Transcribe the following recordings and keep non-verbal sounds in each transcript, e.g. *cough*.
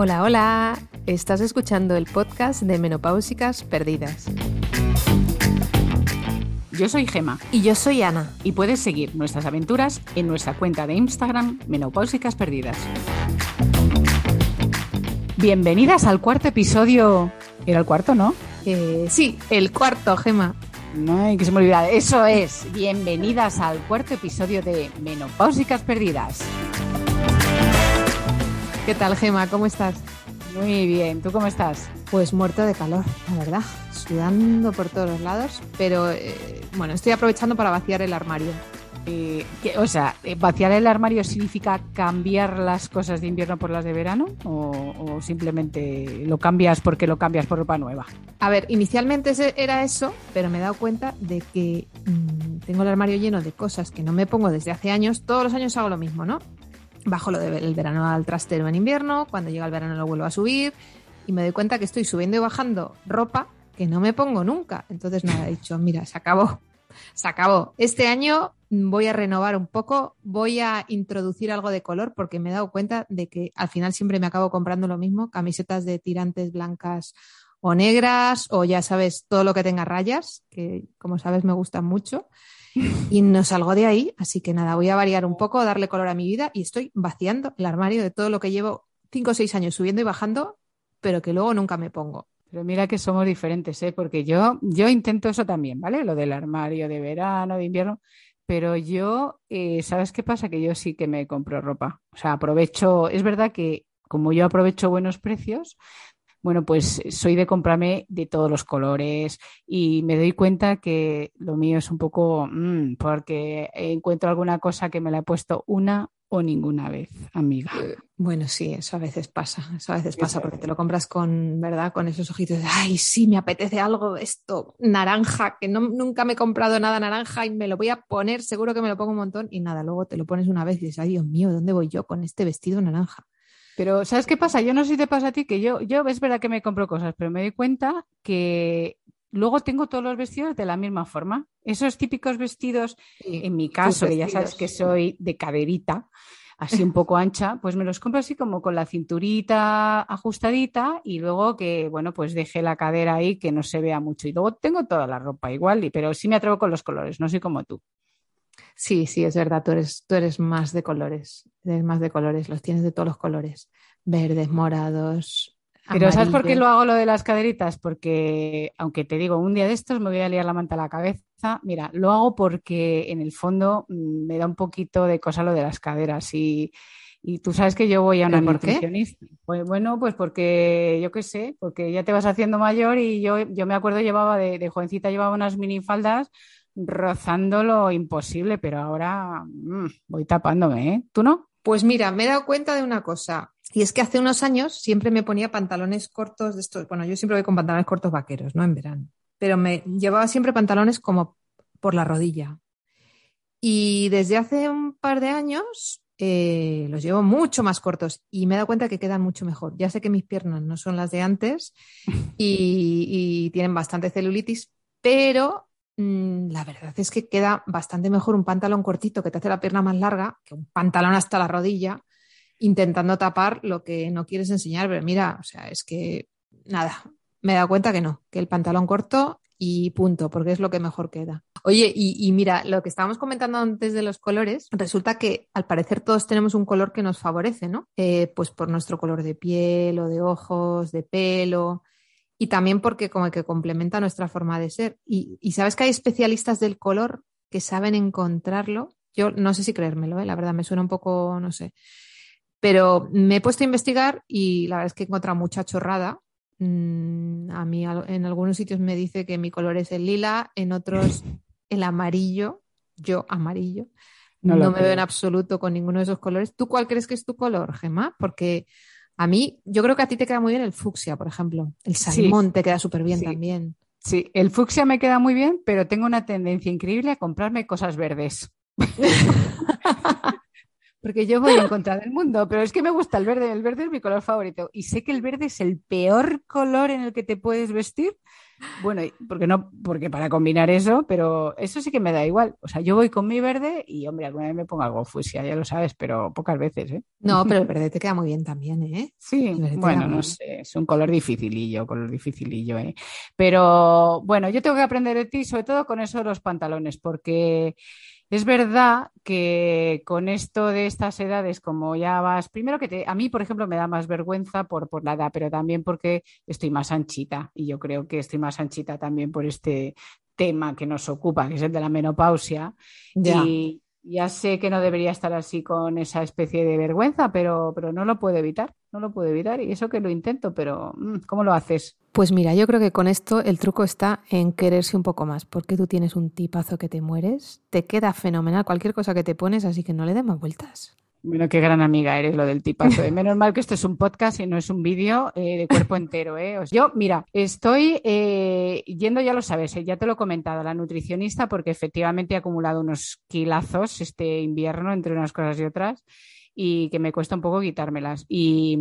Hola, hola. Estás escuchando el podcast de Menopáusicas Perdidas. Yo soy Gema. Y yo soy Ana. Y puedes seguir nuestras aventuras en nuestra cuenta de Instagram Menopáusicas Perdidas. Bienvenidas al cuarto episodio. ¿Era el cuarto, no? Eh, sí, el cuarto, Gema. Ay, que se me olvida. Eso es. Bienvenidas al cuarto episodio de Menopáusicas Perdidas. ¿Qué tal, Gema? ¿Cómo estás? Muy bien. ¿Tú cómo estás? Pues muerto de calor, la verdad. Sudando por todos los lados. Pero eh, bueno, estoy aprovechando para vaciar el armario. Eh, que- o sea, eh, ¿vaciar el armario significa cambiar las cosas de invierno por las de verano? ¿O, o simplemente lo cambias porque lo cambias por ropa nueva? A ver, inicialmente era eso, pero me he dado cuenta de que mm, tengo el armario lleno de cosas que no me pongo desde hace años. Todos los años hago lo mismo, ¿no? Bajo lo del verano al trastero en invierno, cuando llega el verano lo vuelvo a subir y me doy cuenta que estoy subiendo y bajando ropa que no me pongo nunca. Entonces nada, he dicho, mira, se acabó. Se acabó. Este año voy a renovar un poco, voy a introducir algo de color porque me he dado cuenta de que al final siempre me acabo comprando lo mismo, camisetas de tirantes blancas o negras o ya sabes, todo lo que tenga rayas, que como sabes me gustan mucho. Y no salgo de ahí, así que nada, voy a variar un poco, darle color a mi vida y estoy vaciando el armario de todo lo que llevo cinco o seis años subiendo y bajando, pero que luego nunca me pongo. Pero mira que somos diferentes, ¿eh? Porque yo, yo intento eso también, ¿vale? Lo del armario de verano, de invierno. Pero yo, eh, ¿sabes qué pasa? Que yo sí que me compro ropa. O sea, aprovecho, es verdad que como yo aprovecho buenos precios, bueno, pues soy de comprarme de todos los colores y me doy cuenta que lo mío es un poco, mm, porque encuentro alguna cosa que me la he puesto una o ninguna vez, amiga. Bueno, sí, eso a veces pasa, eso a veces pasa porque te lo compras con, ¿verdad? Con esos ojitos de, ay, sí, me apetece algo, esto, naranja, que no, nunca me he comprado nada naranja y me lo voy a poner, seguro que me lo pongo un montón y nada, luego te lo pones una vez y dices, ay, Dios mío, ¿dónde voy yo con este vestido naranja? Pero, ¿sabes qué pasa? Yo no sé si te pasa a ti, que yo, yo es verdad que me compro cosas, pero me doy cuenta que luego tengo todos los vestidos de la misma forma. Esos típicos vestidos, en mi caso, que ya sabes que soy de caderita, así un poco ancha, pues me los compro así como con la cinturita ajustadita y luego que, bueno, pues deje la cadera ahí que no se vea mucho. Y luego tengo toda la ropa igual, y- pero sí me atrevo con los colores, no soy como tú. Sí, sí, es verdad, tú eres, tú eres más de colores, eres más de colores, los tienes de todos los colores, verdes, morados. Pero ¿sabes por qué lo hago lo de las caderitas? Porque, aunque te digo, un día de estos me voy a liar la manta a la cabeza. Mira, lo hago porque en el fondo mm, me da un poquito de cosa lo de las caderas. Y, y tú sabes que yo voy a una nutricionista. Pues bueno, pues porque yo qué sé, porque ya te vas haciendo mayor y yo, yo me acuerdo llevaba de, de jovencita, llevaba unas minifaldas rozando lo imposible, pero ahora mm, voy tapándome, ¿eh? ¿Tú no? Pues mira, me he dado cuenta de una cosa. Y es que hace unos años siempre me ponía pantalones cortos de estos. Bueno, yo siempre voy con pantalones cortos vaqueros, ¿no? En verano. Pero me llevaba siempre pantalones como por la rodilla. Y desde hace un par de años eh, los llevo mucho más cortos y me he dado cuenta que quedan mucho mejor. Ya sé que mis piernas no son las de antes *laughs* y, y tienen bastante celulitis, pero la verdad es que queda bastante mejor un pantalón cortito que te hace la pierna más larga que un pantalón hasta la rodilla intentando tapar lo que no quieres enseñar. Pero mira, o sea, es que nada, me he dado cuenta que no, que el pantalón corto y punto, porque es lo que mejor queda. Oye, y, y mira, lo que estábamos comentando antes de los colores, resulta que al parecer todos tenemos un color que nos favorece, ¿no? Eh, pues por nuestro color de piel o de ojos, de pelo. Y también porque como que complementa nuestra forma de ser. Y, y sabes que hay especialistas del color que saben encontrarlo. Yo no sé si creérmelo, ¿eh? la verdad me suena un poco, no sé. Pero me he puesto a investigar y la verdad es que he encontrado mucha chorrada. Mm, a mí en algunos sitios me dice que mi color es el lila, en otros *clears throat* el amarillo. Yo amarillo. No me veo en absoluto con ninguno de esos colores. ¿Tú cuál crees que es tu color, Gemma? Porque a mí, yo creo que a ti te queda muy bien el fucsia, por ejemplo. El Sí. salmón te queda súper bien Sí. también. Sí, el fucsia me queda muy bien, pero tengo una tendencia increíble a comprarme cosas verdes. *laughs* porque yo voy en contra del mundo, pero es que me gusta el verde, el verde es mi color favorito y sé que el verde es el peor color en el que te puedes vestir. Bueno, porque no, porque para combinar eso, pero eso sí que me da igual. O sea, yo voy con mi verde y, hombre, alguna vez me pongo algo fusia, ya lo sabes, pero pocas veces, ¿eh? No, pero el verde te queda muy bien también, ¿eh? Sí, bueno, no sé, es un color dificilillo, color dificilillo, ¿eh? Pero bueno, yo tengo que aprender de ti, sobre todo con eso de los pantalones, porque es verdad que con esto de estas edades, como ya vas, primero que te, a mí, por ejemplo, me da más vergüenza por, por la edad, pero también porque estoy más anchita y yo creo que estoy más anchita también por este tema que nos ocupa, que es el de la menopausia. Y ya sé que no debería estar así con esa especie de vergüenza, pero, pero no lo puedo evitar, no lo puedo evitar y eso que lo intento, pero mm, ¿cómo lo haces? Pues mira, yo creo que con esto el truco está en quererse un poco más, porque tú tienes un tipazo que te mueres, te queda fenomenal cualquier cosa que te pones, así que no le des más vueltas. Bueno, qué gran amiga eres lo del tipazo. ¿eh? Menos mal que esto es un podcast y no es un vídeo eh, de cuerpo entero. ¿eh? Yo, mira, estoy eh, yendo, ya lo sabes, ya te lo he comentado, a la nutricionista, porque efectivamente he acumulado unos kilazos este invierno entre unas cosas y otras y que me cuesta un poco quitármelas. Y,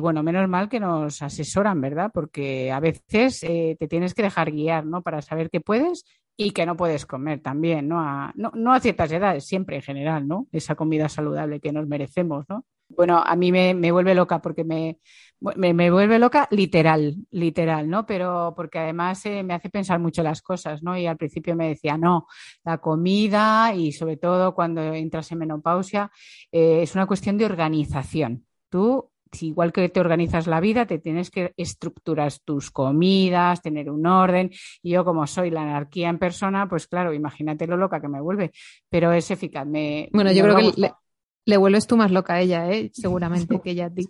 bueno, menos mal que nos asesoran, ¿verdad? Porque a veces eh, te tienes que dejar guiar, ¿no? Para saber qué puedes y que no puedes comer también, ¿no? A, no, no a ciertas edades, siempre en general, ¿no? Esa comida saludable que nos merecemos, ¿no? Bueno, a mí me, me vuelve loca porque me, me, vuelve loca literal, literal, ¿no? Pero porque además eh, me hace pensar mucho las cosas, ¿no? Y al principio me decía, no, la comida y sobre todo cuando entras en menopausia eh, es una cuestión de organización. Tú, igual que te organizas la vida, te tienes que estructurar tus comidas, tener un orden. Y yo como soy la anarquía en persona, pues claro, imagínate lo loca que me vuelve, pero es eficaz. Me, bueno, yo creo que le vuelves tú más loca a ella, ¿eh? seguramente, *laughs* que ella a ti.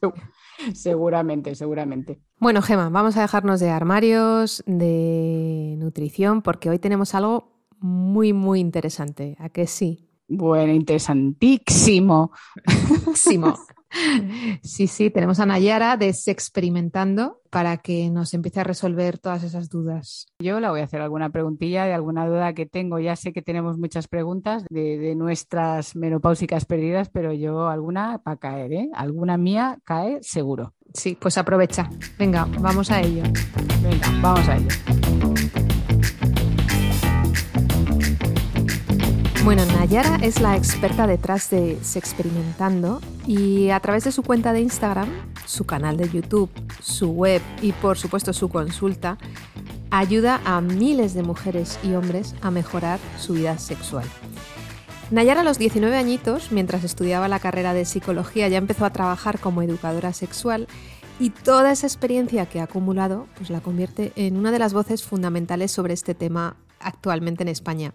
Seguramente, seguramente. Bueno, Gema, vamos a dejarnos de armarios, de nutrición, porque hoy tenemos algo muy, muy interesante. ¿A qué sí? Bueno, interesantísimo. *laughs* *laughs* Sí, sí, tenemos a Nayara de Experimentando para que nos empiece a resolver todas esas dudas. Yo la voy a hacer alguna preguntilla de alguna duda que tengo. Ya sé que tenemos muchas preguntas de, nuestras menopáusicas perdidas, pero yo alguna para caer, ¿eh? Alguna mía cae seguro. Sí, pues aprovecha. Venga, vamos a ello. Venga, vamos a ello. Bueno, Nayara es la experta detrás de Sexperimentando y a través de su cuenta de Instagram, su canal de YouTube, su web y por supuesto su consulta, ayuda a miles de mujeres y hombres a mejorar su vida sexual. Nayara a los 19 añitos, mientras estudiaba la carrera de psicología, ya empezó a trabajar como educadora sexual y toda esa experiencia que ha acumulado pues la convierte en una de las voces fundamentales sobre este tema actualmente en España.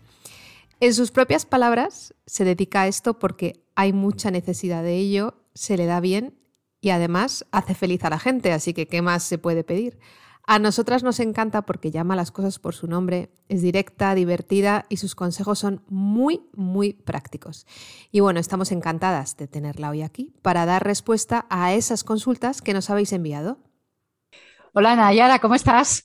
En sus propias palabras, se dedica a esto porque hay mucha necesidad de ello, se le da bien y además hace feliz a la gente, así que ¿qué más se puede pedir? A nosotras nos encanta porque llama las cosas por su nombre, es directa, divertida y sus consejos son muy, muy prácticos. Y bueno, estamos encantadas de tenerla hoy aquí para dar respuesta a esas consultas que nos habéis enviado. Hola Nayara, ¿cómo estás?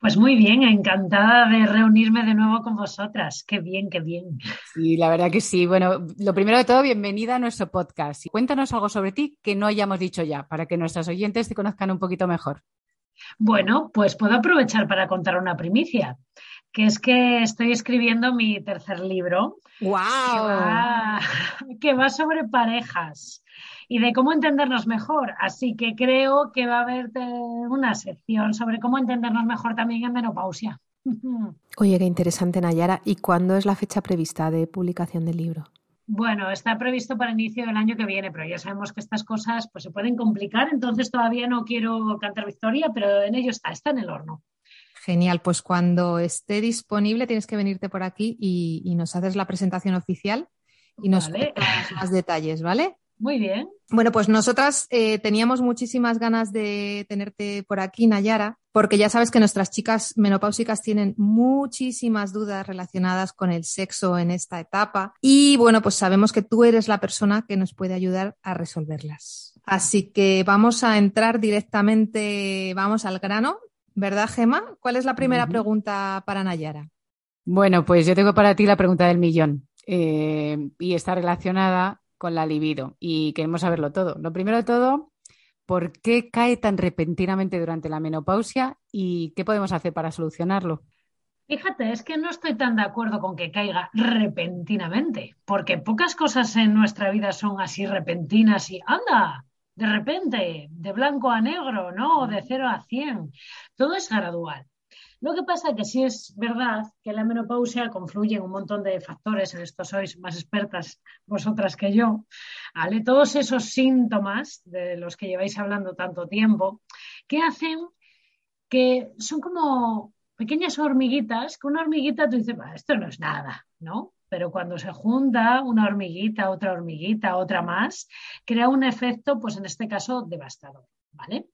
Pues muy bien, encantada de reunirme de nuevo con vosotras. Qué bien, qué bien. Sí, la verdad que sí. Bueno, lo primero de todo, bienvenida a nuestro podcast. Cuéntanos algo sobre ti que no hayamos dicho ya, para que nuestros oyentes te conozcan un poquito mejor. Bueno, pues puedo aprovechar para contar una primicia, que es que estoy escribiendo mi tercer libro. ¡Wow! *laughs* que va sobre parejas y de cómo entendernos mejor. Así que creo que va a haber una sección sobre cómo entendernos mejor también en menopausia. *laughs* Oye, qué interesante, Nayara. ¿Y cuándo es la fecha prevista de publicación del libro? Bueno, está previsto para el inicio del año que viene, pero ya sabemos que estas cosas pues, se pueden complicar, entonces todavía no quiero cantar victoria, pero en ello está, está en el horno. Genial, pues cuando esté disponible tienes que venirte por aquí y, nos haces la presentación oficial y nos vale. más detalles, ¿vale? Muy bien. Bueno, pues nosotras eh, teníamos muchísimas ganas de tenerte por aquí, Nayara, porque ya sabes que nuestras chicas menopáusicas tienen muchísimas dudas relacionadas con el sexo en esta etapa y bueno, pues sabemos que tú eres la persona que nos puede ayudar a resolverlas. Así que vamos a entrar directamente, vamos al grano, ¿verdad, Gema? ¿Cuál es la primera pregunta para Nayara? Bueno, pues yo tengo para ti la pregunta del millón eh, y está relacionada con la libido y queremos saberlo todo. Lo primero de todo, ¿por qué cae tan repentinamente durante la menopausia y qué podemos hacer para solucionarlo? Fíjate, es que no estoy tan de acuerdo con que caiga repentinamente, porque pocas cosas en nuestra vida son así repentinas y anda, de repente, de blanco a negro, ¿no? De cero a cien. Todo es gradual. Lo que pasa que sí es verdad que la menopausia confluye en un montón de factores, en esto sois más expertas vosotras que yo, ¿vale? Todos esos síntomas de los que lleváis hablando tanto tiempo, que hacen que son como pequeñas hormiguitas, que una hormiguita tú dices, esto no es nada, ¿no? Pero cuando se junta una hormiguita, otra hormiguita, otra más, crea un efecto, pues en este caso, devastador, ¿vale?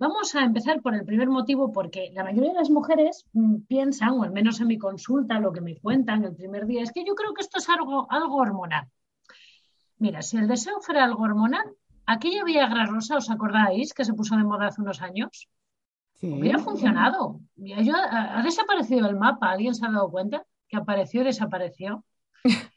Vamos a empezar por el primer motivo, porque la mayoría de las mujeres mm, piensan, o al menos en mi consulta, lo que me cuentan el primer día, es que yo creo que esto es algo, algo hormonal. Mira, si el deseo fuera algo hormonal, aquella Viagra rosa, ¿os acordáis que se puso de moda hace unos años? Hubiera funcionado. Ha, desaparecido el mapa. ¿Alguien se ha dado cuenta que apareció y desapareció? *laughs*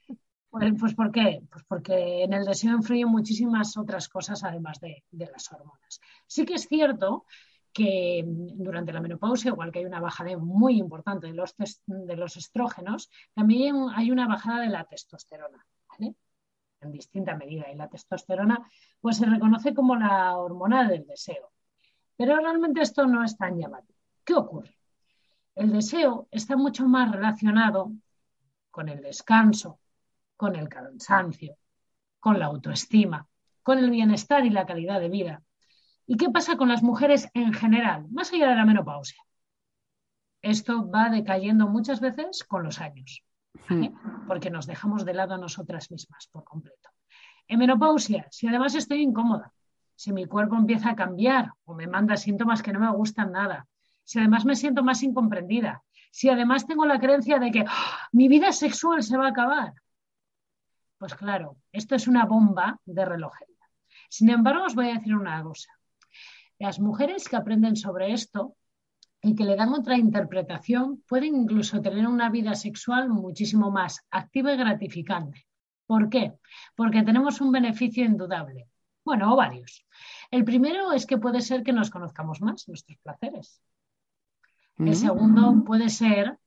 Pues, pues, ¿por qué? Pues porque en el deseo influyen muchísimas otras cosas además de, las hormonas. Sí que es cierto que durante la menopausia, igual que hay una bajada muy importante de los, de los estrógenos, también hay una bajada de la testosterona, En distinta medida. Y la testosterona pues, se reconoce como la hormona del deseo. Pero realmente esto no es tan llamativo. ¿Qué ocurre? El deseo está mucho más relacionado con el descanso, con el cansancio, con la autoestima, con el bienestar y la calidad de vida. ¿Y qué pasa con las mujeres en general, más allá de la menopausia? Esto va decayendo muchas veces con los años, hmm. porque nos dejamos de lado a nosotras mismas por completo. En menopausia, si además estoy incómoda, si mi cuerpo empieza a cambiar o me manda síntomas que no me gustan nada, si además me siento más incomprendida, si además tengo la creencia de que ¡ah! mi vida sexual se va a acabar, pues claro, esto es una bomba de relojería. Sin embargo, os voy a decir una cosa. Las mujeres que aprenden sobre esto y que le dan otra interpretación pueden incluso tener una vida sexual muchísimo más activa y gratificante. ¿Por qué? Porque tenemos un beneficio indudable. Bueno, varios. El primero es que puede ser que nos conozcamos más nuestros placeres. El mm. segundo puede ser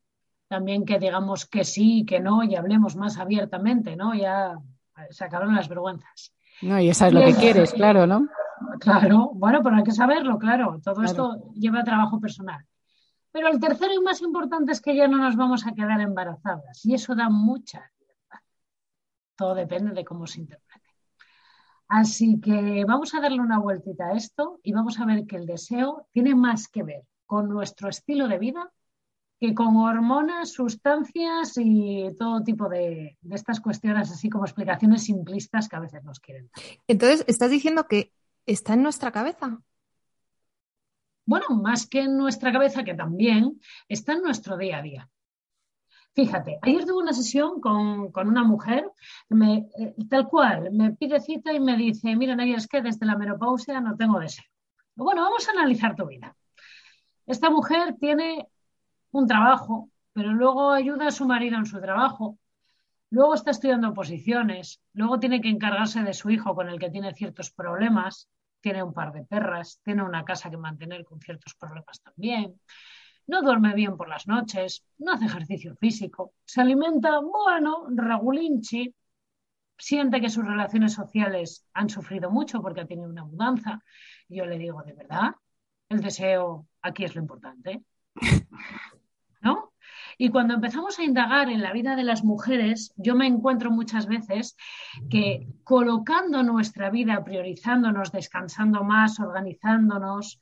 también que digamos que sí, que no y hablemos más abiertamente, ¿no? Ya se acabaron las vergüenzas. No, y eso es lo que quieres, claro, ¿no? Claro, bueno, pero hay que saberlo, claro. Todo esto lleva trabajo personal. Pero el tercero y más importante es que ya no nos vamos a quedar embarazadas y eso da mucha libertad. Todo depende de cómo se interprete. Así que vamos a darle una vueltita a esto y vamos a ver que el deseo tiene más que ver con nuestro estilo de vida que con hormonas, sustancias y todo tipo de, estas cuestiones, así como explicaciones simplistas que a veces nos quieren. Entonces, ¿estás diciendo que está en nuestra cabeza? Bueno, más que en nuestra cabeza, que también está en nuestro día a día. Fíjate, ayer tuve una sesión con, una mujer, me, eh, tal cual, me pide cita y me dice, mira, Nadia, es que desde la menopausia no tengo deseo. Bueno, vamos a analizar tu vida. Esta mujer tiene un trabajo, pero luego ayuda a su marido en su trabajo, luego está estudiando oposiciones, luego tiene que encargarse de su hijo con el que tiene ciertos problemas, tiene un par de perras, tiene una casa que mantener con ciertos problemas también no duerme bien por las noches, no hace ejercicio físico, se alimenta, bueno, regulinchi, siente que sus relaciones sociales han sufrido mucho porque ha tenido una mudanza. yo le digo, ¿de verdad? El deseo aquí es lo importante. *laughs* ¿No? Y cuando empezamos a indagar en la vida de las mujeres, yo me encuentro muchas veces que colocando nuestra vida, priorizándonos, descansando más, organizándonos,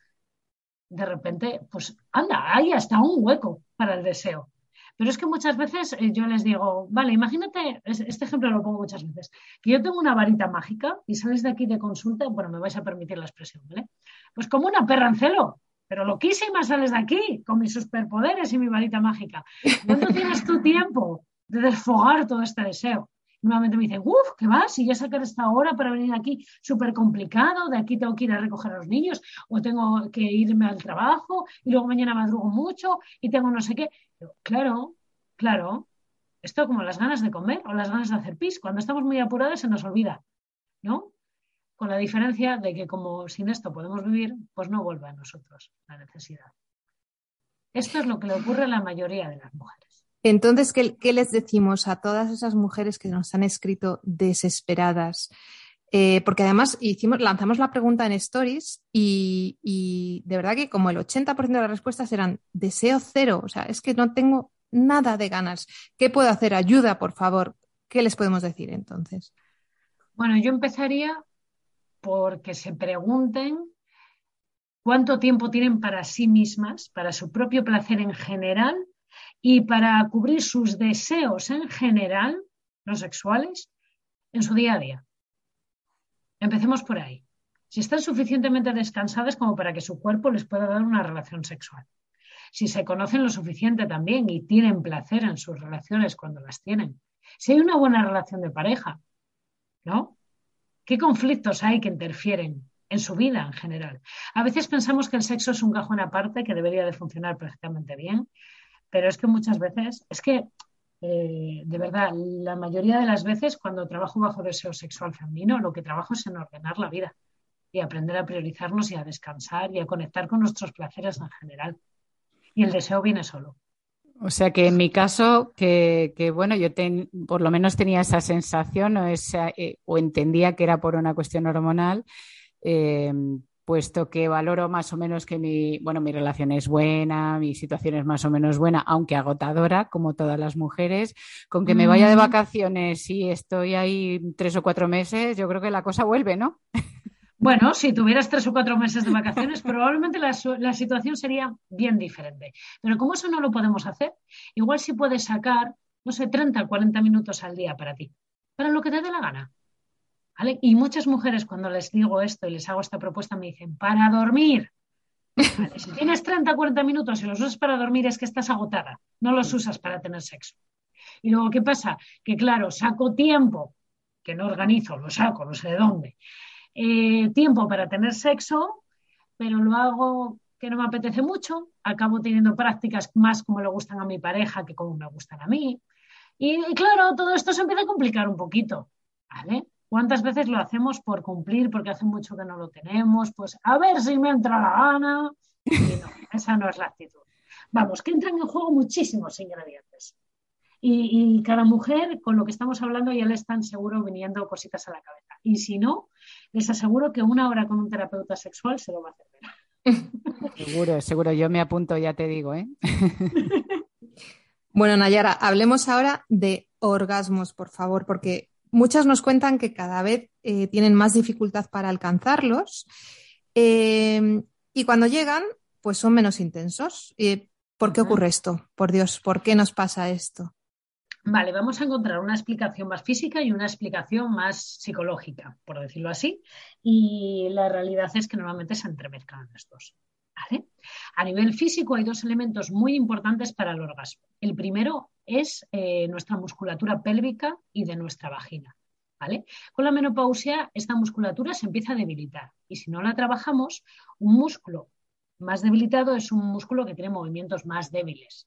de repente, pues anda, hay hasta un hueco para el deseo. Pero es que muchas veces eh, yo les digo, vale, imagínate, este ejemplo lo pongo muchas veces, que yo tengo una varita mágica y sales de aquí de consulta, bueno, me vais a permitir la expresión, ¿vale? Pues como una perra en celo, pero loquísima sales de aquí con mis superpoderes y mi varita mágica. ¿Cuándo tienes tu tiempo de desfogar todo este deseo? nuevamente me dicen, uff, ¿qué vas? Si ya sacar esta hora para venir aquí, súper complicado, de aquí tengo que ir a recoger a los niños o tengo que irme al trabajo y luego mañana madrugo mucho y tengo no sé qué. claro, claro, esto como las ganas de comer o las ganas de hacer pis, cuando estamos muy apurados se nos olvida ¿no? Con la diferencia de que como sin esto podemos vivir, pues no vuelve a nosotros la necesidad. Esto es lo que le ocurre a la mayoría de las mujeres. Entonces, ¿qué, les decimos a todas esas mujeres que nos han escrito desesperadas? Eh, porque además hicimos, lanzamos la pregunta en Stories y, y, de verdad que como el 80% de las respuestas eran deseo cero, o sea, es que no tengo nada de ganas. ¿Qué puedo hacer? Ayuda, por favor. ¿Qué les podemos decir entonces? Bueno, yo empezaría porque se pregunten cuánto tiempo tienen para sí mismas, para su propio placer en general y para cubrir sus deseos en general, no sexuales, en su día a día. Empecemos por ahí. Si están suficientemente descansadas como para que su cuerpo les pueda dar una relación sexual. Si se conocen lo suficiente también y tienen placer en sus relaciones cuando las tienen. Si hay una buena relación de pareja, ¿no? ¿Qué conflictos hay que interfieren en su vida en general? A veces pensamos que el sexo es un cajón aparte que debería de funcionar perfectamente bien, pero es que muchas veces, es que eh, de verdad, la mayoría de las veces cuando trabajo bajo deseo sexual femenino, lo que trabajo es en ordenar la vida y aprender a priorizarnos y a descansar y a conectar con nuestros placeres en general. Y el deseo viene solo. O sea que en mi caso, que, bueno, yo por lo menos tenía esa sensación o, esa, eh, o entendía que era por una cuestión hormonal, eh, puesto que valoro más o menos que mi, bueno, mi relación es buena, mi situación es más o menos buena, aunque agotadora, como todas las mujeres, con que me vaya de vacaciones y estoy ahí tres o cuatro meses, yo creo que la cosa vuelve, ¿no? *laughs* Bueno, si tuvieras tres o cuatro meses de vacaciones, probablemente la, situación sería bien diferente. Pero como eso no lo podemos hacer, igual si puedes sacar, no sé, 30 o 40 minutos al día para ti, para lo que te dé la gana. Y muchas mujeres cuando les digo esto y les hago esta propuesta me dicen, para dormir. si tienes 30 o 40 minutos y los usas para dormir es que estás agotada, no los usas para tener sexo. Y luego, ¿qué pasa? Que claro, saco tiempo, que no organizo, lo saco, no sé de dónde, eh, tiempo para tener sexo, pero lo hago que no me apetece mucho, acabo teniendo prácticas más como le gustan a mi pareja que como me gustan a mí. Y, claro, todo esto se empieza a complicar un poquito, ¿vale? ¿Cuántas veces lo hacemos por cumplir, porque hace mucho que no lo tenemos? Pues a ver si me entra la gana. Y no, esa no es la actitud. Vamos, que entran en juego muchísimos ingredientes. Y, cada mujer, con lo que estamos hablando, ya le están seguro viniendo cositas a la cabeza. Y si no, les aseguro que una hora con un terapeuta sexual se lo va a hacer *laughs* Seguro, seguro. Yo me apunto, ya te digo, ¿eh? *laughs* Bueno, Nayara, hablemos ahora de orgasmos, por favor, porque muchas nos cuentan que cada vez eh, tienen más dificultad para alcanzarlos eh, y cuando llegan, pues son menos intensos. ¿Por qué ocurre esto? Por Dios, ¿por qué nos pasa esto? Vale, vamos a encontrar una explicación más física y una explicación más psicológica, por decirlo así, y la realidad es que normalmente se entremezclan estos. A nivel físico hay dos elementos muy importantes para el orgasmo. El primero es eh, nuestra musculatura pélvica y de nuestra vagina. ¿vale? Con la menopausia esta musculatura se empieza a debilitar y si no la trabajamos, un músculo más debilitado es un músculo que tiene movimientos más débiles.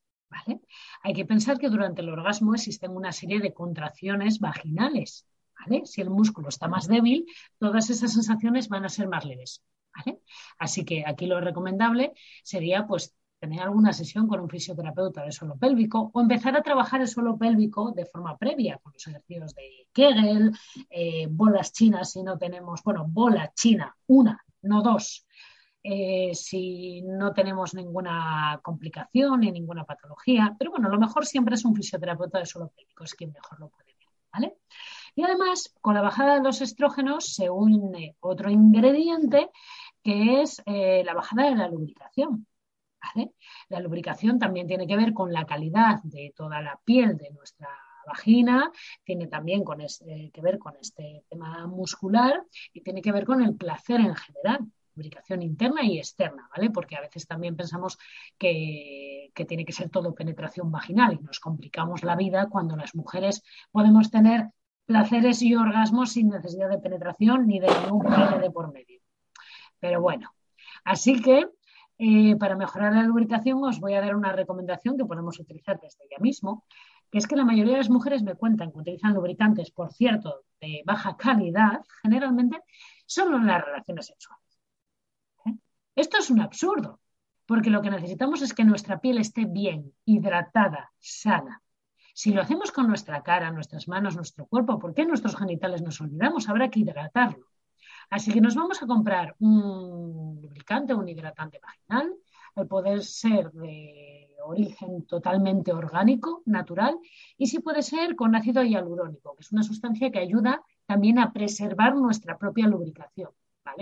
Hay que pensar que durante el orgasmo existen una serie de contracciones vaginales. Si el músculo está más débil, todas esas sensaciones van a ser más leves. Así que aquí lo recomendable sería pues tener alguna sesión con un fisioterapeuta de suelo pélvico o empezar a trabajar el suelo pélvico de forma previa con los ejercicios de Kegel, eh, bolas chinas si no tenemos, bueno, bola china, una, no dos, eh, si no tenemos ninguna complicación ni ninguna patología. Pero bueno, lo mejor siempre es un fisioterapeuta de suelo pélvico, es quien mejor lo puede ver. ¿vale? Y además, con la bajada de los estrógenos se une otro ingrediente que es eh, la bajada de la lubricación. La lubricación también tiene que ver con la calidad de toda la piel de nuestra vagina, tiene también este, que ver con este tema muscular y tiene que ver con el placer en general lubricación interna y externa, ¿vale? Porque a veces también pensamos que, tiene que ser todo penetración vaginal y nos complicamos la vida cuando las mujeres podemos tener placeres y orgasmos sin necesidad de penetración ni de ningún pene de por medio. Pero bueno, así que eh, para mejorar la lubricación os voy a dar una recomendación que podemos utilizar desde ya mismo, que es que la mayoría de las mujeres me cuentan que utilizan lubricantes, por cierto, de baja calidad, generalmente, solo en las relaciones sexuales. Esto es un absurdo, porque lo que necesitamos es que nuestra piel esté bien, hidratada, sana. Si lo hacemos con nuestra cara, nuestras manos, nuestro cuerpo, ¿por qué nuestros genitales nos olvidamos? Habrá que hidratarlo. Así que nos vamos a comprar un lubricante, un hidratante vaginal, al poder ser de origen totalmente orgánico, natural, y si puede ser con ácido hialurónico, que es una sustancia que ayuda también a preservar nuestra propia lubricación.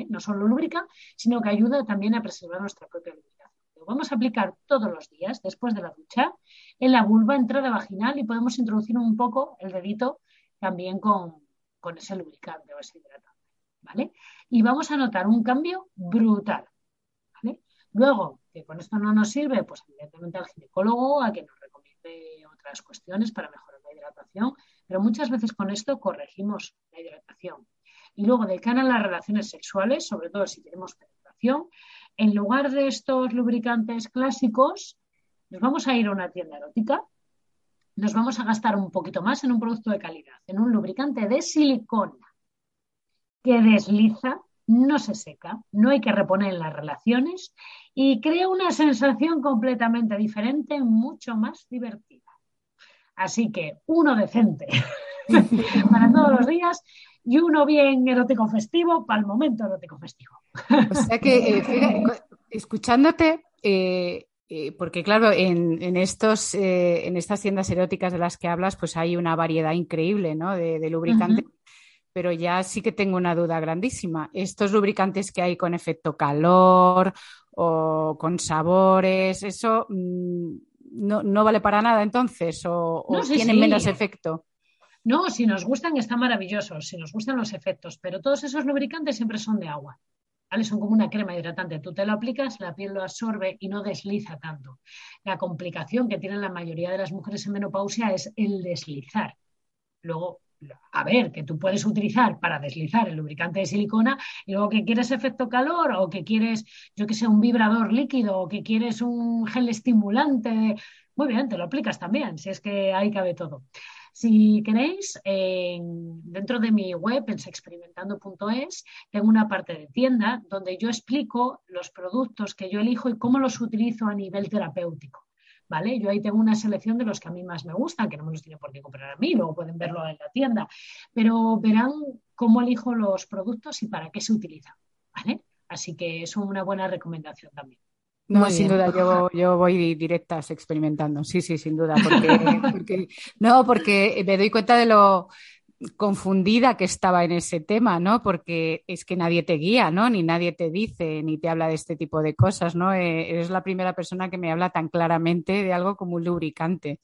No solo lubrica, sino que ayuda también a preservar nuestra propia lubricación. Lo vamos a aplicar todos los días después de la ducha en la vulva, entrada vaginal, y podemos introducir un poco el dedito también con, ese lubricante o ese hidratante. ¿vale? Y vamos a notar un cambio brutal. Luego, que con esto no nos sirve, pues evidentemente al ginecólogo a que nos recomiende otras cuestiones para mejorar la hidratación, pero muchas veces con esto corregimos la hidratación. Y luego, de cara a las relaciones sexuales, sobre todo si tenemos penetración, en lugar de estos lubricantes clásicos, nos vamos a ir a una tienda erótica, nos vamos a gastar un poquito más en un producto de calidad, en un lubricante de silicona que desliza, no se seca, no hay que reponer en las relaciones y crea una sensación completamente diferente, mucho más divertida. Así que uno decente *laughs* *laughs* para todos los días y uno bien erótico festivo para el momento erótico festivo. O sea que, eh, escuchándote, eh, eh, porque claro, en, estos, en estas tiendas eróticas de las que hablas, pues hay una variedad increíble ¿no? de, lubricantes pero ya sí que tengo una duda grandísima. Estos lubricantes que hay con efecto calor o con sabores, ¿eso mm, no, vale para nada entonces o, tienen menos efecto? No, si nos gustan están maravillosos, si nos gustan los efectos, pero todos esos lubricantes siempre son de agua. ¿vale? Son como una crema hidratante. Tú te lo aplicas, la piel lo absorbe y no desliza tanto. La complicación que tienen la mayoría de las mujeres en menopausia es el deslizar. Luego, a ver, que tú puedes utilizar para deslizar el lubricante de silicona y luego que quieres efecto calor o que quieres, yo que sé, un vibrador líquido o que quieres un gel estimulante, muy bien, te lo aplicas también, si es que ahí cabe todo. Si queréis, dentro de mi web, en sexperimentando.es, tengo una parte de tienda donde yo explico los productos que yo elijo y cómo los utilizo a nivel terapéutico. ¿vale? Yo ahí tengo una selección de los que a mí más me gustan, que no me los tiene por qué comprar a mí, luego pueden verlo en la tienda, pero verán cómo elijo los productos y para qué se utilizan, ¿vale? Así que es una buena recomendación también. No, sin duda, yo, yo, voy directas experimentando, sí, sí, sin duda, *laughs* porque, no, porque me doy cuenta de lo, confundida que estaba en ese tema, ¿no? Porque es que nadie te guía, ¿no? Ni nadie te dice, ni te habla de este tipo de cosas, ¿no? Eh, eres la primera persona que me habla tan claramente de algo como un lubricante.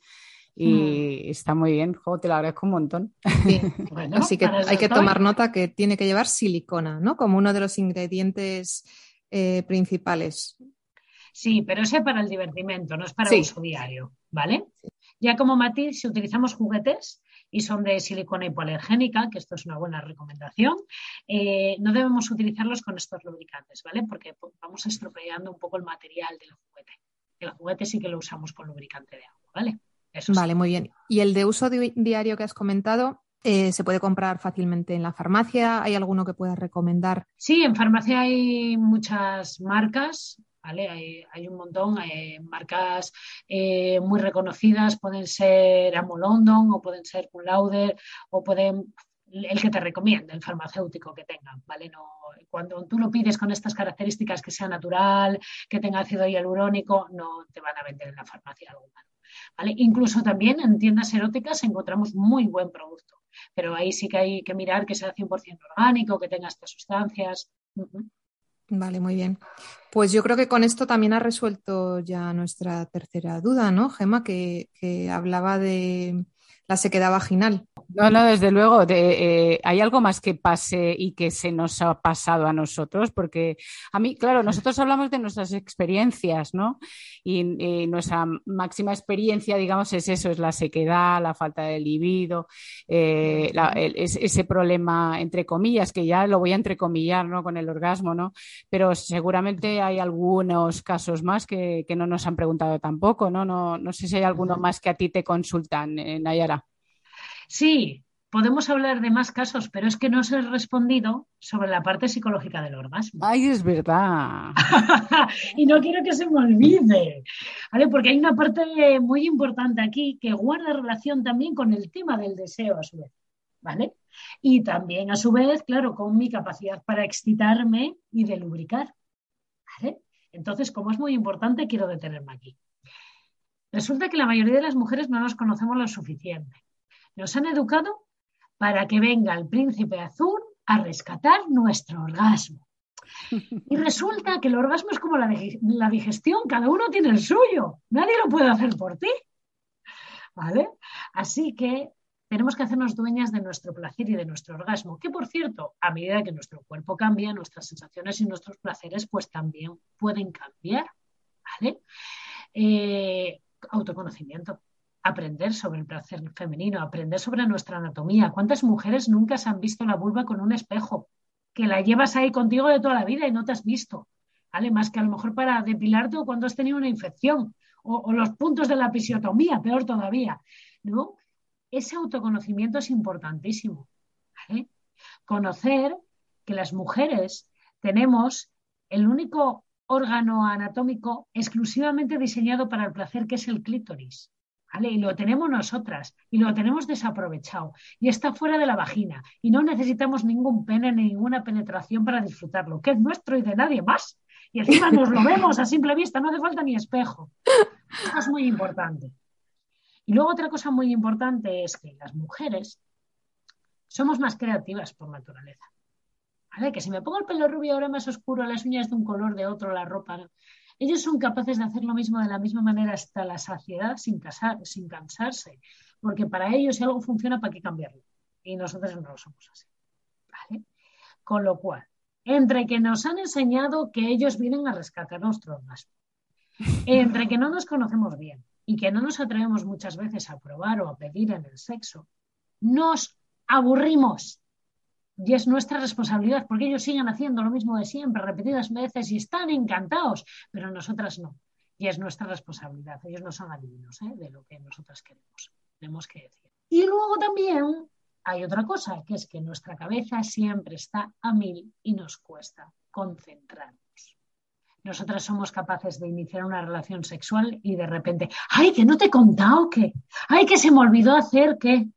Y hmm. está muy bien, jo, te lo agradezco un montón. *laughs* Así que hay que tomar nota que tiene que llevar silicona, ¿no? Como uno de los ingredientes eh, principales. Sí, pero ese para el divertimento, no es para uso diario, ¿vale? Ya como matiz, si utilizamos juguetes, y son de silicona hipoalergénica, que esto es una buena recomendación, eh, no debemos utilizarlos con estos lubricantes, ¿vale? Porque vamos estropeando un poco el material del juguete. El juguete sí que lo usamos con lubricante de agua, ¿vale? vale, muy bien. ¿Y el de uso diario que has comentado? Eh, ¿Se puede comprar fácilmente en la farmacia? ¿Hay alguno que puedas recomendar? Sí, en farmacia hay muchas marcas. Hay, un montón, de marcas eh, muy reconocidas, pueden ser Amo London o pueden ser Cum Lauder o pueden el que te recomiende, el farmacéutico que tenga, ¿vale? Cuando tú lo pides con estas características que sea natural, que tenga ácido hialurónico, no te van a vender en la farmacia algo ¿vale? Incluso también en tiendas eróticas encontramos muy buen producto, pero ahí sí que hay que mirar que sea 100% orgánico, que tenga estas sustancias. Vale, muy bien. Pues yo creo que con esto también ha resuelto ya nuestra tercera duda, ¿no, Gema? Que, hablaba de la sequedad vaginal. No, no, desde luego. Eh, ¿Hay algo más que pase y que se nos ha pasado a nosotros? Porque a mí, claro, nosotros hablamos de nuestras experiencias, ¿no? Y, nuestra máxima experiencia, digamos, es eso, es la sequedad, la falta de libido, eh, ese problema, entre comillas, que ya lo voy a entrecomillar, ¿no? Con el orgasmo, ¿no? Pero seguramente hay algunos casos más que, no nos han preguntado tampoco, ¿no? ¿no? No sé si hay alguno más que a ti te consultan, eh, Nayara. Sí, podemos hablar de más casos, pero es que no os he respondido sobre la parte psicológica del orgasmo. Ay, es verdad. *laughs* y no quiero que se me olvide, ¿vale? Porque hay una parte muy importante aquí que guarda relación también con el tema del deseo a su vez, ¿vale? Y también a su vez, claro, con mi capacidad para excitarme y de lubricar, ¿vale? Entonces, como es muy importante, quiero detenerme aquí. Resulta que la mayoría de las mujeres no nos conocemos lo suficiente. Nos han educado para que venga el príncipe azul a rescatar nuestro orgasmo. Y resulta que el orgasmo es como la, digestión, cada uno tiene el suyo, nadie lo puede hacer por ti. ¿Vale? Así que tenemos que hacernos dueñas de nuestro placer y de nuestro orgasmo, que por cierto, a medida que nuestro cuerpo cambia, nuestras sensaciones y nuestros placeres pues también pueden cambiar. ¿Vale? Eh, autoconocimiento aprender sobre el placer femenino, aprender sobre nuestra anatomía. ¿Cuántas mujeres nunca se han visto la vulva con un espejo? Que la llevas ahí contigo de toda la vida y no te has visto. ¿Vale? Más que a lo mejor para depilarte o cuando has tenido una infección. O, los puntos de la episiotomía, peor todavía. ¿no? Ese autoconocimiento es importantísimo. Conocer que las mujeres tenemos el único órgano anatómico exclusivamente diseñado para el placer, que es el clítoris. Y lo tenemos nosotras y lo tenemos desaprovechado y está fuera de la vagina y no necesitamos ningún pene ni ninguna penetración para disfrutarlo, que es nuestro y de nadie más. Y encima nos lo vemos a simple vista, no hace falta ni espejo. Eso es muy importante. Y luego otra cosa muy importante es que las mujeres somos más creativas por naturaleza. ¿Vale? Que si me pongo el pelo rubio ahora más oscuro, las uñas de un color, de otro, la ropa, ellos son capaces de hacer lo mismo de la misma manera hasta la saciedad sin, sin cansarse, porque para ellos si algo funciona, ¿para qué cambiarlo? Y nosotros no lo somos así. ¿vale? Con lo cual, entre que nos han enseñado que ellos vienen a rescatar nuestro orgasmo, entre que no nos conocemos bien y que no nos atrevemos muchas veces a probar o a pedir en el sexo, nos aburrimos y es nuestra responsabilidad, porque ellos siguen haciendo lo mismo de siempre, repetidas veces y están encantados, pero nosotras no. Y es nuestra responsabilidad. Ellos no son adivinos ¿eh? de lo que nosotras queremos. Tenemos que decir. Y luego también hay otra cosa, que es que nuestra cabeza siempre está a mil y nos cuesta concentrarnos. Nosotras somos capaces de iniciar una relación sexual y de repente, ¡ay, que no te he contado qué! ¡ay, que se me olvidó hacer qué!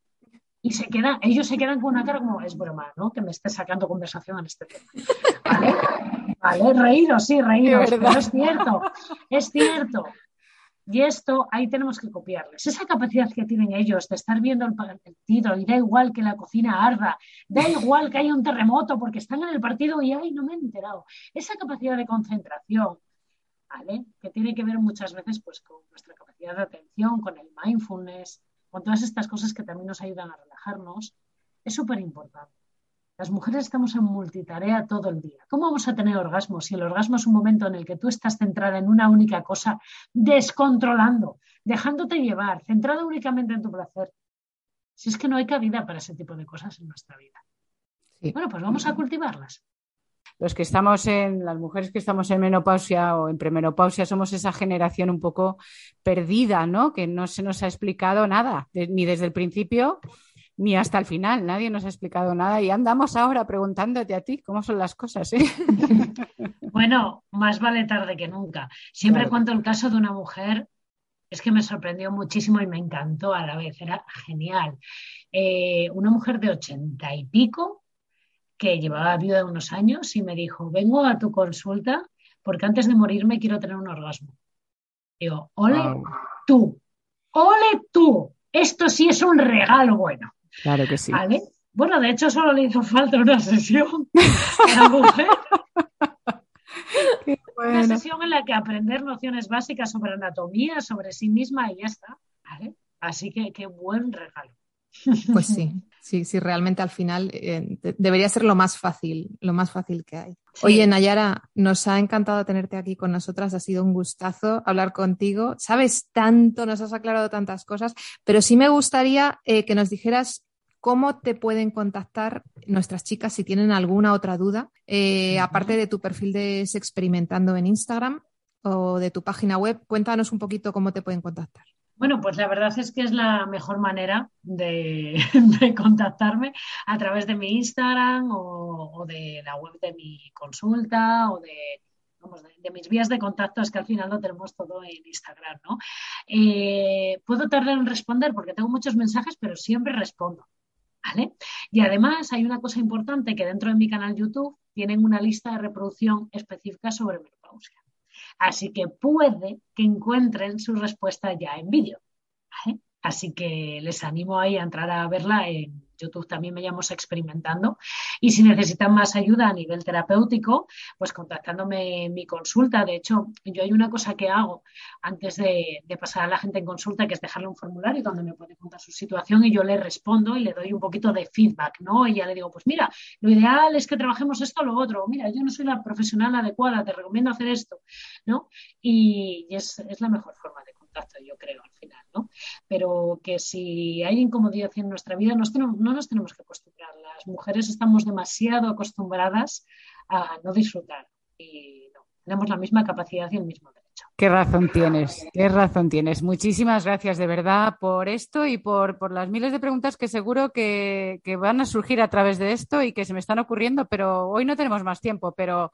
Y se quedan, ellos se quedan con una cara como, es broma, ¿no? Que me esté sacando conversación en este tema. ¿Vale? ¿Vale? Reíros, sí, reíros, pero es cierto, es cierto. Y esto, ahí tenemos que copiarles. Esa capacidad que tienen ellos de estar viendo el partido y da igual que la cocina arda, da igual que haya un terremoto porque están en el partido y, ay, no me he enterado. Esa capacidad de concentración, ¿vale? Que tiene que ver muchas veces pues con nuestra capacidad de atención, con el mindfulness, con todas estas cosas que también nos ayudan a relajarnos, es súper importante. Las mujeres estamos en multitarea todo el día. ¿Cómo vamos a tener orgasmo si el orgasmo es un momento en el que tú estás centrada en una única cosa, descontrolando, dejándote llevar, centrada únicamente en tu placer? Si es que no hay cabida para ese tipo de cosas en nuestra vida. Bueno, pues vamos a cultivarlas los que estamos en, las mujeres que estamos en menopausia o en premenopausia, somos esa generación un poco perdida, ¿no? Que no se nos ha explicado nada, ni desde el principio ni hasta el final. Nadie nos ha explicado nada y andamos ahora preguntándote a ti cómo son las cosas. ¿eh? *laughs* Bueno, más vale tarde que nunca. Siempre cuento el caso de una mujer es que me sorprendió muchísimo y me encantó a la vez, era genial. Eh, una mujer de ochenta y pico que llevaba viuda unos años y me dijo, vengo a tu consulta porque antes de morirme quiero tener un orgasmo. Digo, ole tú, ole tú, esto sí es un regalo bueno. Claro que sí. Bueno, de hecho solo le hizo falta una sesión a la mujer. *laughs* Una sesión en la que aprender nociones básicas sobre anatomía, sobre sí misma y ya está. Así que qué buen regalo. Pues sí, *laughs* sí, sí, realmente al final eh, debería ser lo más fácil, lo más fácil que hay. Oye, Nayara, nos ha encantado tenerte aquí con nosotras, ha sido un gustazo hablar contigo. Sabes tanto, nos has aclarado tantas cosas, pero sí me gustaría eh, que nos dijeras cómo te pueden contactar nuestras chicas si tienen alguna otra duda, eh, aparte de tu perfil de Experimentando en Instagram o de tu página web. Cuéntanos un poquito cómo te pueden contactar. Bueno, pues la verdad es que es la mejor manera de, *laughs* contactarme a través de mi Instagram o, de la web de mi consulta o de, mis vías de contacto, es que al final lo tenemos todo en Instagram, ¿no? Eh, puedo tardar en responder porque tengo muchos mensajes, pero siempre respondo. ¿Vale? Y además hay una cosa importante que dentro de mi canal YouTube tienen una lista de reproducción específica sobre menopausia. Así que puede que encuentren su respuesta ya en vídeo. Así que les animo ahí a entrar a verla en YouTube también me llamo Experimentando. Y si necesitan más ayuda a nivel terapéutico, pues contactándome mi consulta. De hecho, yo hay una cosa que hago antes de, pasar a la gente en consulta, que es dejarle un formulario donde me puede contar su situación y yo le respondo y le doy un poquito de feedback, ¿no? Y ya le digo, pues mira, lo ideal es que trabajemos esto o lo otro. Mira, yo no soy la profesional adecuada, te recomiendo hacer esto, ¿no? Y, es, es la mejor forma de yo creo, al final, ¿no? Pero que si hay incomodidad en nuestra vida, no nos tenemos que acostumbrar. Las mujeres estamos demasiado acostumbradas a no disfrutar y no, tenemos la misma capacidad y el mismo derecho. Qué razón tienes, qué razón tienes. Muchísimas gracias de verdad por esto y por, por las miles de preguntas que seguro que, que, van a surgir a través de esto y que se me están ocurriendo, pero hoy no tenemos más tiempo, pero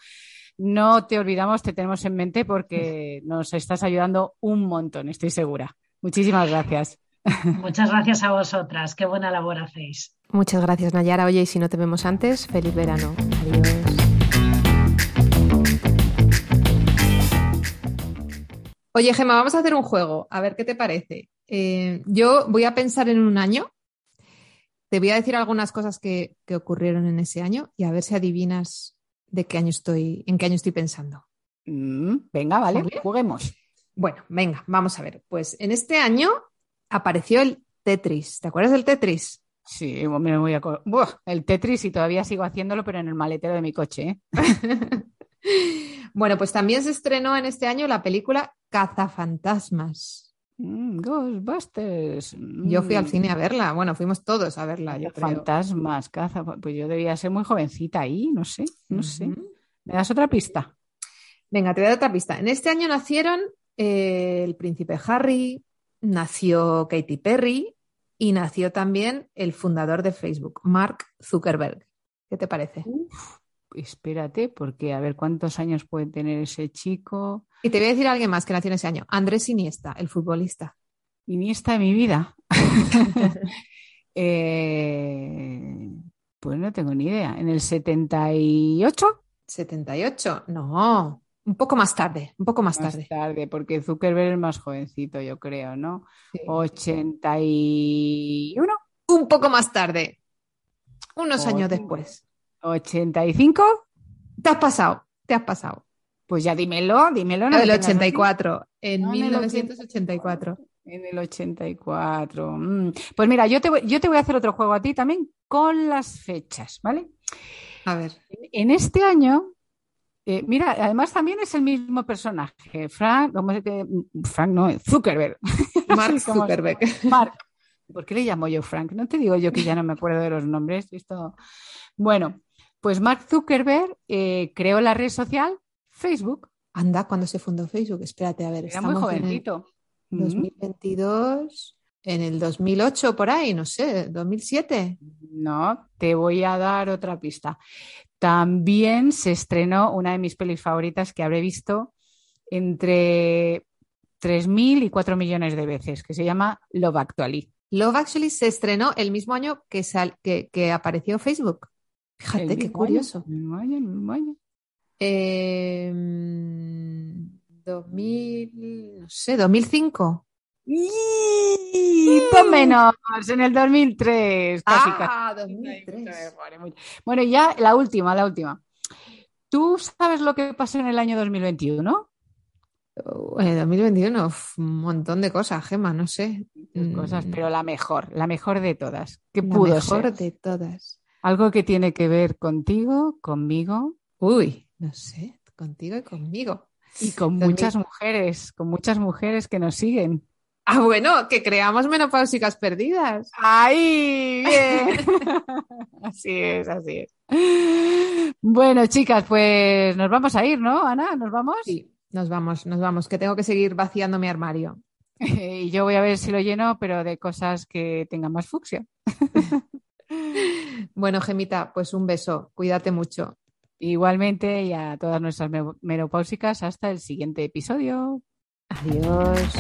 no te olvidamos, te tenemos en mente porque nos estás ayudando un montón, estoy segura. Muchísimas gracias. Muchas gracias a vosotras, qué buena labor hacéis. Muchas gracias, Nayara. Oye, y si no te vemos antes, feliz verano. Adiós. Oye, Gemma, vamos a hacer un juego, a ver qué te parece. Eh, yo voy a pensar en un año, te voy a decir algunas cosas que, que ocurrieron en ese año y a ver si adivinas de qué año estoy, en qué año estoy pensando. Mm, venga, vale, juguemos. Bueno, venga, vamos a ver. Pues en este año apareció el Tetris. ¿Te acuerdas del Tetris? Sí, me voy a el Tetris y todavía sigo haciéndolo, pero en el maletero de mi coche. ¿eh? *laughs* bueno, pues también se estrenó en este año la película Cazafantasmas. Mm, Ghostbusters. Yo fui al mm. cine a verla. Bueno, fuimos todos a verla. Yo Fantasmas, caza. Pues yo debía ser muy jovencita ahí, no sé, no sé. ¿Me das otra pista? Venga, te voy a dar otra pista. En este año nacieron eh, el príncipe Harry, nació Katy Perry y nació también el fundador de Facebook, Mark Zuckerberg. ¿Qué te parece? Espérate, porque a ver cuántos años puede tener ese chico. Y te voy a decir a alguien más que nació en ese año, Andrés Iniesta, el futbolista. Iniesta de mi vida. *laughs* *laughs* Eh, pues no tengo ni idea. ¿En el 78? 78, no. Un poco más tarde, un poco más, tarde. tarde, porque Zuckerberg es más jovencito, yo creo, ¿no? 81. Un poco más tarde. Unos años después. ¿85? Te has pasado, te has pasado. Pues ya dímelo, dímelo. No el 84, en 1984. En el 84. Mm. Pues mira, yo te, voy, yo te voy a hacer otro juego a ti también con las fechas, ¿vale? A ver. En este año, eh, mira, además también es el mismo personaje, Frank, ¿cómo se Frank no, Zuckerberg. *laughs* Mark Zuckerberg. Mark. ¿Por qué le llamo yo Frank? No te digo yo que ya no me acuerdo de los nombres. Bueno, pues Mark Zuckerberg eh, creó la red social Facebook. Anda, cuando se fundó Facebook? Espérate, a ver. Era muy jovencito. En 2022, en el 2008 por ahí, no sé, 2007. No, te voy a dar otra pista. También se estrenó una de mis pelis favoritas que habré visto entre 3.000 y 4 millones de veces, que se llama Love Actually. Love Actually se estrenó el mismo año que, que apareció Facebook. Fíjate, qué curioso. Vaya, vaya. Eh, 2000, no sé, 2005. Y menos, en el 2003. Casi, ah, 2003. Bueno, ya la última, la última. ¿Tú sabes lo que pasó en el año 2021? En 2021, uf, un montón de cosas, Gema, no sé. Cosas, Mm, pero la mejor, la mejor de todas. ¿Qué la pudo mejor ser? de todas. Algo que tiene que ver contigo, conmigo Uy, no sé, contigo y conmigo. y con muchas mujeres, con muchas mujeres que nos siguen. Ah, bueno, que creamos menopáusicas perdidas. ¡Ahí! Bien. *laughs* así es, así es. Bueno, chicas, pues nos vamos a ir, ¿no, Ana? ¿Nos vamos? Sí, nos vamos, nos vamos, que tengo que seguir vaciando mi armario. *laughs* Y yo voy a ver si lo lleno, pero de cosas que tengan más fucsia. *laughs* Bueno, Gemita, pues un beso, cuídate mucho. Igualmente, y a todas nuestras me- menopáusicas, hasta el siguiente episodio. Adiós.